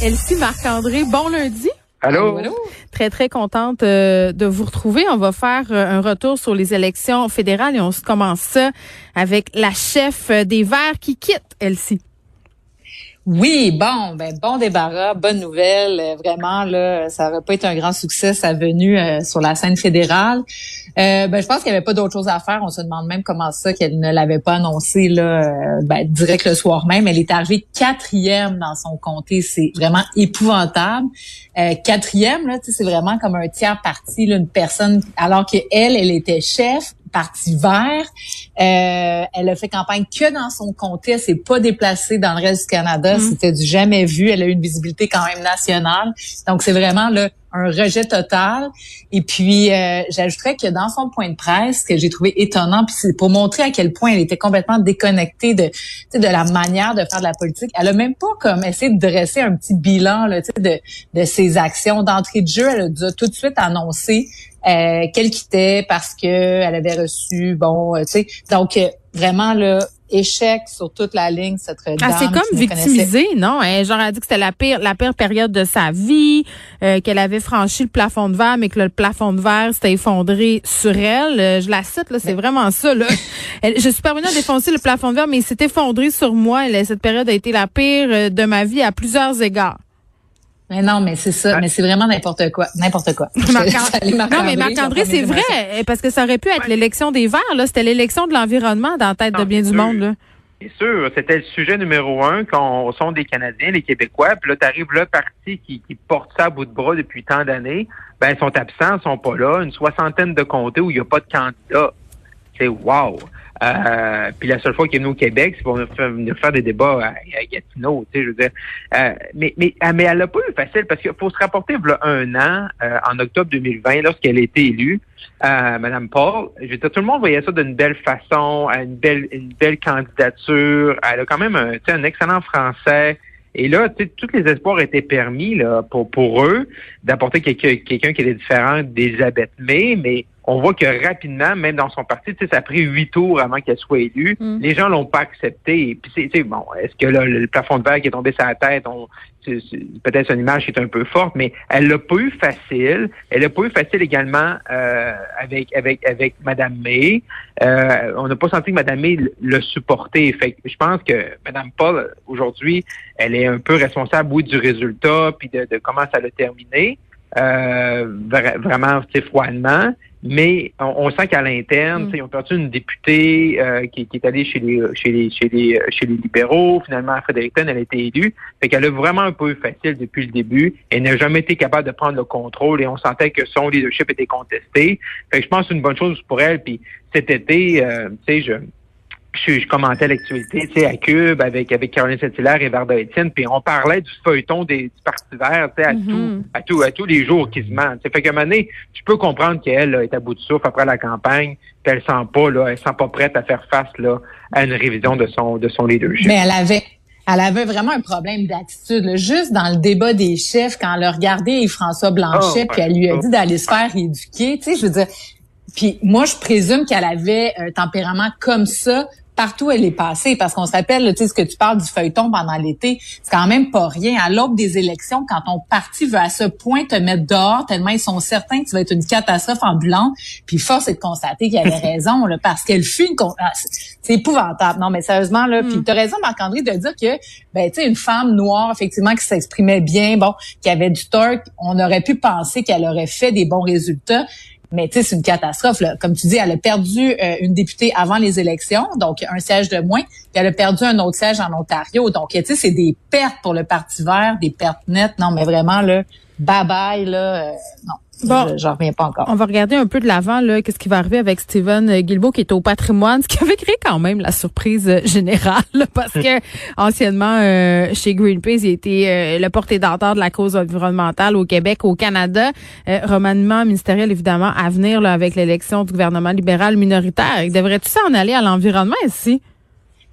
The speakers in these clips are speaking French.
Elsie Marc-André, bon lundi. Allô? Très, très contente euh, de vous retrouver. On va faire euh, un retour sur les élections fédérales et on se commence ça avec la chef des Verts qui quitte, Elsie. Oui, bon, ben bon débarras, bonne nouvelle. Euh, vraiment, là, ça n'aurait pas été un grand succès sa venue euh, sur la scène fédérale. Euh, ben, je pense qu'il n'y avait pas d'autre chose à faire. On se demande même comment ça qu'elle ne l'avait pas annoncé là, ben, direct le soir même. Elle est arrivée quatrième dans son comté. C'est vraiment épouvantable. quatrième, là, c'est vraiment comme un tiers parti, une personne, alors qu'elle, elle était chef Parti vert. Euh, elle a fait campagne que dans son comté. Elle s'est pas déplacée dans le reste du Canada. Mm. C'était du jamais vu. Elle a eu une visibilité quand même nationale. Donc, c'est vraiment là, un rejet total. Et puis, euh, j'ajouterais que dans son point de presse, que j'ai trouvé étonnant, puis c'est pour montrer à quel point elle était complètement déconnectée de, de la manière de faire de la politique. Elle a même pas comme essayé de dresser un petit bilan là, de, de ses actions d'entrée de jeu. Elle a tout de suite annoncé euh, qu'elle quittait parce que elle avait reçu, bon, euh, tu sais, donc euh, vraiment là échec sur toute la ligne cette dame. Ah, c'est comme victimisée, non hein? Genre elle a dit que c'était la pire la pire période de sa vie, qu'elle avait franchi le plafond de verre mais que le plafond de verre s'était effondré sur elle. je la cite là, c'est vraiment ça là. je suis parvenue à défoncer le plafond de verre mais il s'est effondré sur moi. cette période a été la pire de ma vie à plusieurs égards. Mais non, mais c'est ça. Mais c'est vraiment n'importe quoi. N'importe quoi. non, mais Marc-André, c'est vrai, parce que ça aurait pu être l'élection des Verts. Là, C'était l'élection de l'environnement dans la tête de bien du monde. Là. Bien sûr, c'était le sujet numéro un quand on sont des Canadiens, les Québécois. Puis là, t'arrives le parti qui, qui porte ça à bout de bras depuis tant d'années. Ben, ils sont absents, ils sont pas là. Une soixantaine de comtés où il n'y a pas de candidat. C'est wow. Euh, puis la seule fois qu'il est venu au Québec, c'est pour venir faire, des débats à, Gatineau, tu sais, je veux dire. Euh, mais, mais, ah, mais elle n'a pas eu facile parce qu'il faut se rapporter il un an, euh, en octobre 2020, lorsqu'elle a été élue, euh, Madame Paul. Tout le monde voyait ça d'une belle façon, une belle, une belle candidature. Elle a quand même un, un excellent français. Et là, tous les espoirs étaient permis là, pour, pour eux d'apporter quelqu'un quelqu'un qui était différent d'Elisabeth May, mais on voit que rapidement, même dans son parti, ça a pris huit tours avant qu'elle soit élue. Mm. Les gens l'ont pas accepté. Puis c'est bon, est-ce que là, le plafond de verre qui est tombé sur la tête, peut-être son image est un peu forte, mais elle l'a pas eu facile. Elle l'a pas eu facile également euh, avec avec avec Madame May. Euh, on n'a pas senti que Madame May l'a supporté. Fait je pense que Madame Paul aujourd'hui, elle est un peu responsable, oui, du résultat puis de, de comment ça l'a terminé. Euh, vraiment froidement. Mais on, sent qu'à l'interne, mm. ils ont perdu une députée euh, qui, est allée chez les chez les chez les chez les libéraux. Finalement, Fredericton, elle a été élue. Fait qu'elle a vraiment un peu eu facile depuis le début. Elle n'a jamais été capable de prendre le contrôle et on sentait que son leadership était contesté. Fait que je pense que c'est une bonne chose pour elle. Puis cet été, euh, tu sais, je je, commentais l'actualité, tu sais, à Cube avec avec Caroline Saint-Hilaire et Varda Étienne, puis on parlait du feuilleton des, du Parti vert, tu sais, à mm-hmm. tout, à tout, à tous les jours qui se ment. Fait qu'à un moment donné, tu peux comprendre qu'elle est à bout de souffle après la campagne, puis elle sent pas, là, elle sent pas prête à faire face là à une révision de son de son leadership. Mais elle avait elle avait vraiment un problème d'attitude. Juste dans le débat des chefs, quand elle a regardé François Blanchet, oh, puis elle lui a dit d'aller se faire éduquer, tu sais, je veux dire, puis moi, je présume qu'elle avait un tempérament comme ça partout elle est passée, parce qu'on se rappelle, tu sais, ce que tu parles du feuilleton pendant l'été, c'est quand même pas rien. À l'aube des élections, quand ton parti veut à ce point te mettre dehors, tellement ils sont certains que tu vas être une catastrophe ambulante, puis force est de constater qu'il avait raison, là, parce qu'elle fut une... Ah, c'est épouvantable. Non, mais sérieusement, là, puis mm. tu as raison, Marc-André, de dire que, ben, tu sais, une femme noire, effectivement, qui s'exprimait bien, bon, qui avait du tort, on aurait pu penser qu'elle aurait fait des bons résultats. Mais tu sais, c'est une catastrophe. Là. Comme tu dis, elle a perdu euh, une députée avant les élections, donc un siège de moins. Puis elle a perdu un autre siège en Ontario. Donc, tu sais, c'est des pertes pour le Parti vert, des pertes nettes. Non, mais vraiment, là, bye-bye, là, euh, non. Bon, j'en reviens pas encore. On va regarder un peu de l'avant là, qu'est-ce qui va arriver avec Steven Guilbeault qui est au patrimoine, ce qui avait créé quand même la surprise générale parce que anciennement euh, chez Greenpeace, il était euh, le porte-étendard de la cause environnementale au Québec, au Canada. Euh, remaniement ministériel évidemment à venir là, avec l'élection du gouvernement libéral minoritaire. Devrait-tu s'en aller à l'environnement ici?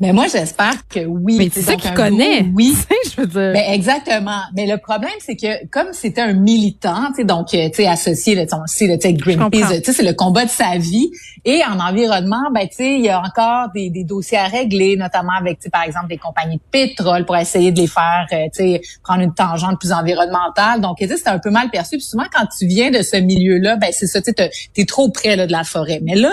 Mais moi, j'espère que oui. Mais c'est ça qu'il connaît. oui. je veux dire. Ben, exactement. Mais le problème, c'est que comme c'était un militant, tu sais, donc, tu sais, associé, là, on le sait, sais, Greenpeace, tu sais, c'est le combat de sa vie. Et en environnement, ben, tu sais, il y a encore des, des, dossiers à régler, notamment avec, tu sais, par exemple, des compagnies de pétrole pour essayer de les faire, euh, tu sais, prendre une tangente plus environnementale. Donc, tu sais, c'est un peu mal perçu. Puis souvent, quand tu viens de ce milieu-là, ben, c'est ça, tu sais, t'es trop près là, de la forêt. Mais là,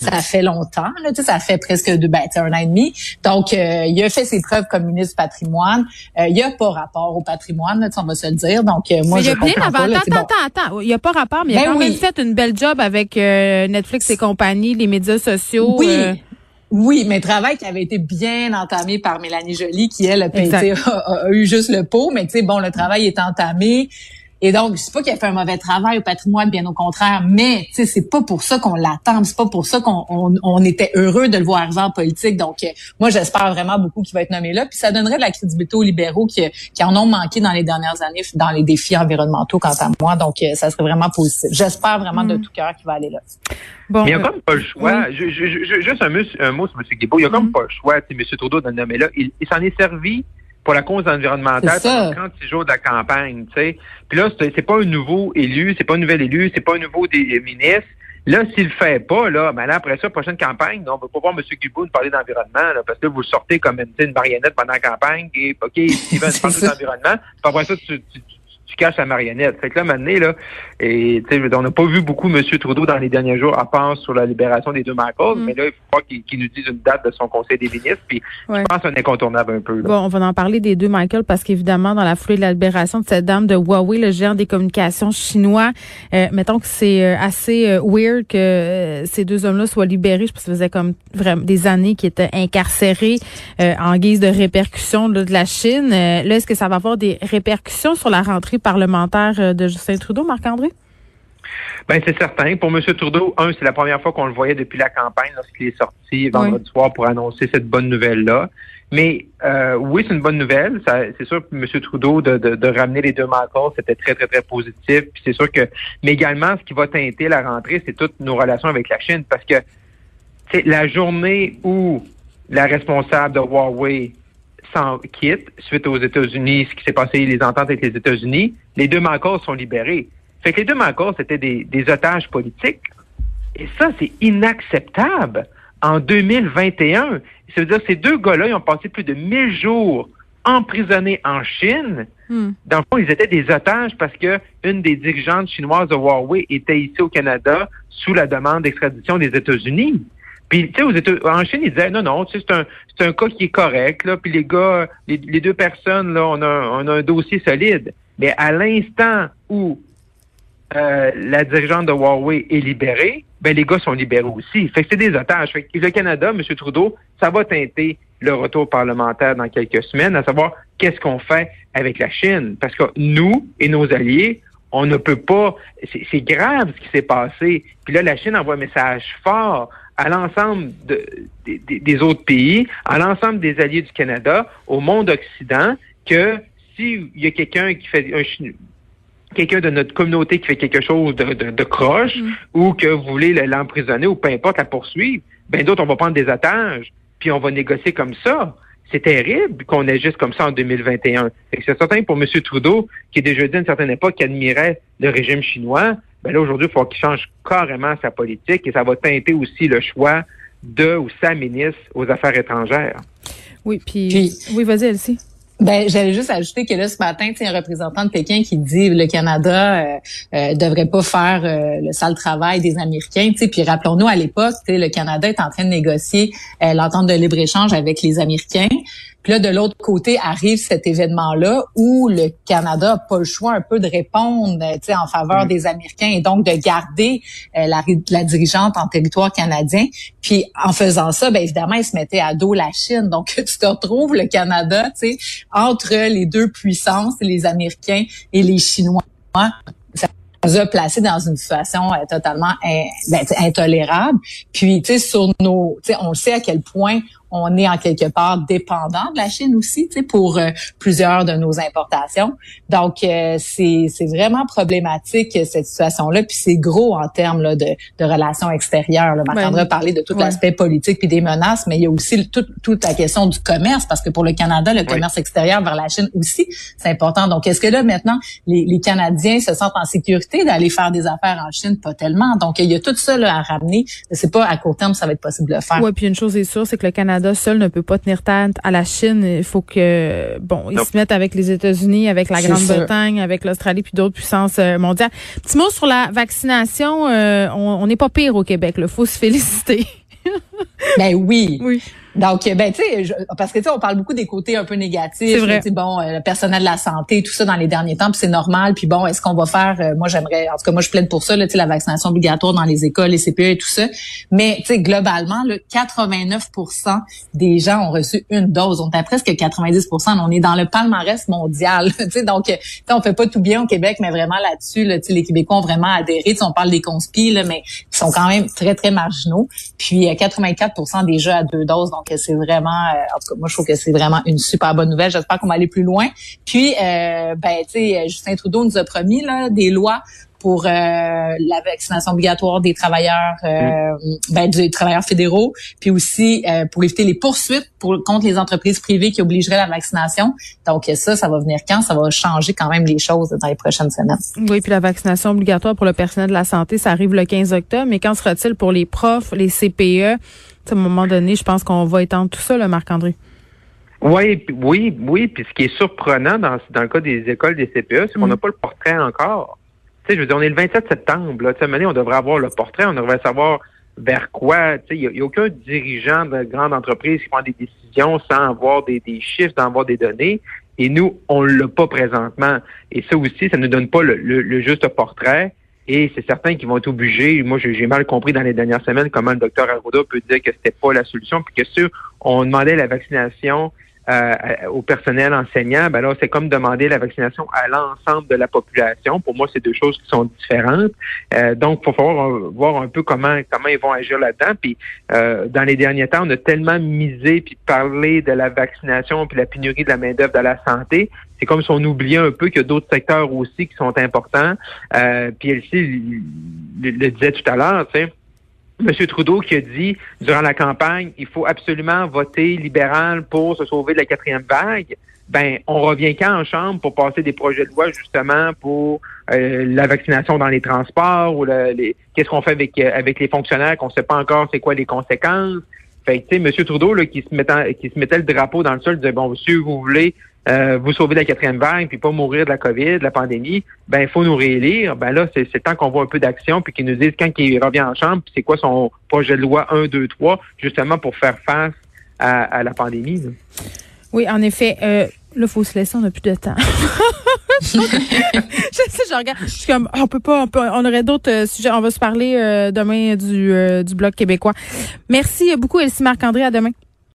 ça fait longtemps, là, ça fait presque deux, ben, un an et demi. Donc, euh, il a fait ses preuves comme ministre du patrimoine. Euh, il n'y a pas rapport au patrimoine, là, on va se le dire. Donc, euh, moi, je comprends pas. attends, attends, attends. Il n'y a pas rapport, mais il a ben quand même fait une belle job avec Netflix et compagnie, les médias sociaux. Oui. Oui, mais travail qui avait été bien entamé par Mélanie Joly, qui elle a, a, a eu juste le pot, mais tu sais, bon, le travail est entamé. Et donc, je sais pas qu'il a fait un mauvais travail au patrimoine, bien au contraire, mais tu sais, c'est pas pour ça qu'on l'attend, c'est pas pour ça qu'on on, était heureux de le voir arriver en politique. Donc, euh, moi, j'espère vraiment beaucoup qu'il va être nommé là. Puis ça donnerait de la crédibilité aux libéraux qui, qui en ont manqué dans les dernières années dans les défis environnementaux, quant à moi. Donc, euh, ça serait vraiment positif. J'espère vraiment de mm. tout cœur qu'il va aller là. Bon, mais il n'y a comme pas le choix. juste un, mot sur M. Guibault. Il n'y a comme mm. pas le choix. M. Trudeau de le nommer là. Il, il s'en est servi pour la cause environnementale pendant 36 jours de la campagne, tu sais. Puis là, c'est pas un nouveau élu, c'est pas un nouvel élu, c'est pas un nouveau des ministre. Là, s'il le fait pas, là, ben là, après ça, prochaine campagne, on va pas voir M. Guibou nous parler d'environnement, parce que vous sortez comme une, une marionnette pendant la campagne, et OK, Steven parle d'environnement, puis après ça, tu, tu, tu caches la marionnette. Fait que là, maintenant, là, et, on n'a pas vu beaucoup M. Trudeau dans les derniers jours, à part sur la libération des deux Michael, mm. mais là, il faut pas qu'il nous dise une date de son conseil des ministres, puis je pense un incontournable un peu. Bon, on va en parler des deux Michael, parce qu'évidemment, dans la foulée de la libération de cette dame de Huawei, le géant des communications chinois, euh, mettons que c'est euh, assez euh, weird que ces deux hommes-là soient libérés. Je pense que ça faisait comme vraiment des années qu'ils étaient incarcérés en guise de répercussion de la Chine. là, est-ce que ça va avoir des répercussions sur la rentrée parlementaire euh, de Justin Trudeau, Marc-André? Ben c'est certain. Pour M. Trudeau, un, c'est la première fois qu'on le voyait depuis la campagne lorsqu'il est sorti vendredi soir pour annoncer cette bonne nouvelle-là. Mais euh, oui, c'est une bonne nouvelle. C'est sûr que M. Trudeau de, de, ramener les deux marques, c'était très, très, très positif. Puis c'est sûr que, mais également, ce qui va teinter la rentrée, c'est toutes nos relations avec la Chine. Parce que c'est la journée où la responsable de Huawei s'en quitte suite aux États-Unis, ce qui s'est passé, les ententes avec les États-Unis, les deux Mancos sont libérés. Fait que les deux Mancos, c'était des, des otages politiques. Et ça, c'est inacceptable en 2021. Ça veut dire ces deux gars-là, ils ont passé plus de 1000 jours emprisonnés en Chine. Hmm. Dans le fond, ils étaient des otages parce que une des dirigeantes chinoises de Huawei était ici au Canada sous la demande d'extradition des États-Unis. Puis, tu sais, en Chine, ils disaient, non, non, c'est un, c'est un cas qui est correct, là. Puis les gars, les, deux personnes, là, on a, on a un dossier solide. Mais à l'instant où euh, la dirigeante de Huawei est libérée, ben les gars sont libérés aussi. Fait que c'est des otages. Fait que le Canada, M. Trudeau, ça va teinter le retour parlementaire dans quelques semaines, à savoir qu'est-ce qu'on fait avec la Chine. Parce que nous et nos alliés, on ne peut pas. C'est grave ce qui s'est passé. Puis là, la Chine envoie un message fort à l'ensemble des autres pays, à l'ensemble des alliés du Canada, au monde occident, que s'il y a quelqu'un qui fait un quelqu'un de notre communauté qui fait quelque chose de, croche mm. ou que vous voulez l'emprisonner ou peu importe la poursuivre, ben d'autres, on va prendre des otages, puis on va négocier comme ça. C'est terrible qu'on agisse comme ça en 2021. C'est certain pour M. Trudeau, qui est déjà dit à une certaine époque qui admirait le régime chinois, ben là, aujourd'hui, il faut qu'il change carrément sa politique et ça va teinter aussi le choix de ou sa ministre aux Affaires étrangères. Oui, puis, oui, vas-y, Elsie. Ben, j'allais juste ajouter que là, ce matin, il y a un représentant de Pékin qui dit que le Canada euh, euh, devrait pas faire euh, le sale travail des Américains. Puis rappelons-nous, à l'époque, le Canada est en train de négocier euh, l'entente de libre-échange avec les Américains. Puis là, de l'autre côté, arrive cet événement-là où le Canada n'a pas le choix un peu de répondre en faveur mm. des Américains et donc de garder euh, la, la, dirigeante en territoire canadien. Puis en faisant ça, bien évidemment, il se mettait à dos la Chine. Donc, tu te retrouves le Canada entre les deux puissances, les Américains et les Chinois nous a placés dans une situation euh, totalement ben, intolérable. Puis, tu sais, sur nos, tu sais, on sait à quel point on est en quelque part dépendant de la Chine aussi, tu sais, pour euh, plusieurs de nos importations. Donc, euh, c'est, c'est vraiment problématique cette situation-là, puis c'est gros en termes là, de, de relations extérieures. Là. Marc-André a parlé de tout l'aspect politique puis des menaces, mais il y a aussi toute, toute la question du commerce, parce que pour le Canada, le commerce extérieur vers la Chine aussi, c'est important. Donc, est-ce que là, maintenant, les, les Canadiens se sentent en sécurité d'aller faire des affaires en Chine? Pas tellement. Donc, il y a tout ça là, à ramener. C'est pas à court terme ça va être possible de le faire. Oui, puis une chose est sûre, c'est que le Canada seul ne peut pas tenir tête à la Chine. Il faut que, bon, ils se mettent avec les États-Unis, avec la Grande-Bretagne, avec l'Australie, puis d'autres puissances euh, mondiales. Petit mot sur la vaccination. Euh, on n'est pas pire au Québec. Il faut se féliciter. ben oui. Oui. Donc, ben tu sais, parce que tu sais, on parle beaucoup des côtés un peu négatifs. Vrai. Bon, euh, le personnel de la santé, tout ça dans les derniers temps, puis c'est normal. Puis bon, est-ce qu'on va faire euh, Moi, j'aimerais, en tout cas, moi, je plaide pour ça, là, tu sais, la vaccination obligatoire dans les écoles, les CPE et tout ça. Mais tu sais, globalement, là, 89% des gens ont reçu une dose. On est à presque 90%. On est dans le palmarès mondial. tu sais, donc, on fait pas tout bien au Québec, mais vraiment là-dessus, là, tu sais, les Québécois ont vraiment adhéré. on parle des conspis, là, mais ils sont quand même très très marginaux. Puis 84% déjà à deux doses. Donc, c'est vraiment, euh, en tout cas, moi, je trouve que c'est vraiment une super bonne nouvelle. J'espère qu'on va aller plus loin. Puis, euh, ben, tu sais, Justin Trudeau nous a promis là des lois pour euh, la vaccination obligatoire des travailleurs, euh, mm. ben, des travailleurs fédéraux, puis aussi euh, pour éviter les poursuites pour, contre les entreprises privées qui obligeraient la vaccination. Donc ça, ça va venir quand? Ça va changer quand même les choses dans les prochaines semaines. Oui, puis la vaccination obligatoire pour le personnel de la santé, ça arrive le 15 octobre. Mais quand sera-t-il pour les profs, les CPE? À un moment donné, je pense qu'on va étendre tout ça, le Marc-André. Oui, oui, oui. Puis ce qui est surprenant dans, dans le cas des écoles des CPE, c'est qu'on mm. n'a pas le portrait encore je veux dire, on est le 27 septembre. Là, année, on devrait avoir le portrait, on devrait savoir vers quoi. Il n'y a, aucun dirigeant de grande entreprise qui prend des décisions sans avoir des, chiffres, sans avoir des données. Et nous, on l'a pas présentement. Et ça aussi, ça ne donne pas le, juste portrait. Et c'est certain qu'ils vont être obligés. Moi, j'ai mal compris dans les dernières semaines comment le docteur Arruda peut dire que c'était pas la solution, puis que si on demandait la vaccination euh, au personnel enseignant, ben là, c'est comme demander la vaccination à l'ensemble de la population. Pour moi, c'est deux choses qui sont différentes. Euh, donc, il faut falloir voir un peu comment comment ils vont agir là-dedans. Puis, euh, dans les derniers temps, on a tellement misé puis parlé de la vaccination puis la pénurie de la main d'œuvre de la santé. C'est comme si on oubliait un peu qu'il y a d'autres secteurs aussi qui sont importants. Euh, puis, elle le, le disait tout à l'heure, tu sais M. Trudeau qui a dit durant la campagne, il faut absolument voter libéral pour se sauver de la quatrième vague. Ben, on revient quand en chambre pour passer des projets de loi justement pour euh, la vaccination dans les transports ou qu'est-ce qu'on fait avec euh, avec les fonctionnaires qu'on ne sait pas encore c'est quoi les conséquences. Fait tu sais, M. Trudeau là, qui se mettait qui se mettait le drapeau dans le sol disait bon, si vous voulez euh, vous sauver de la quatrième vague, puis pas mourir de la COVID, de la pandémie, ben il faut nous réélire. Ben là, c'est temps qu'on voit un peu d'action, puis qu'ils nous disent quand il revient en chambre, c'est quoi son projet de loi 1, 2, 3, justement pour faire face à, la pandémie. Oui, en effet. Euh, là, faut se laisser, on n'a plus de temps. je sais, je regarde. Je suis comme, on peut pas, on, aurait d'autres euh, sujets. On va se parler euh, demain du, du Bloc québécois. Merci beaucoup, Elsie Marc-André. À demain.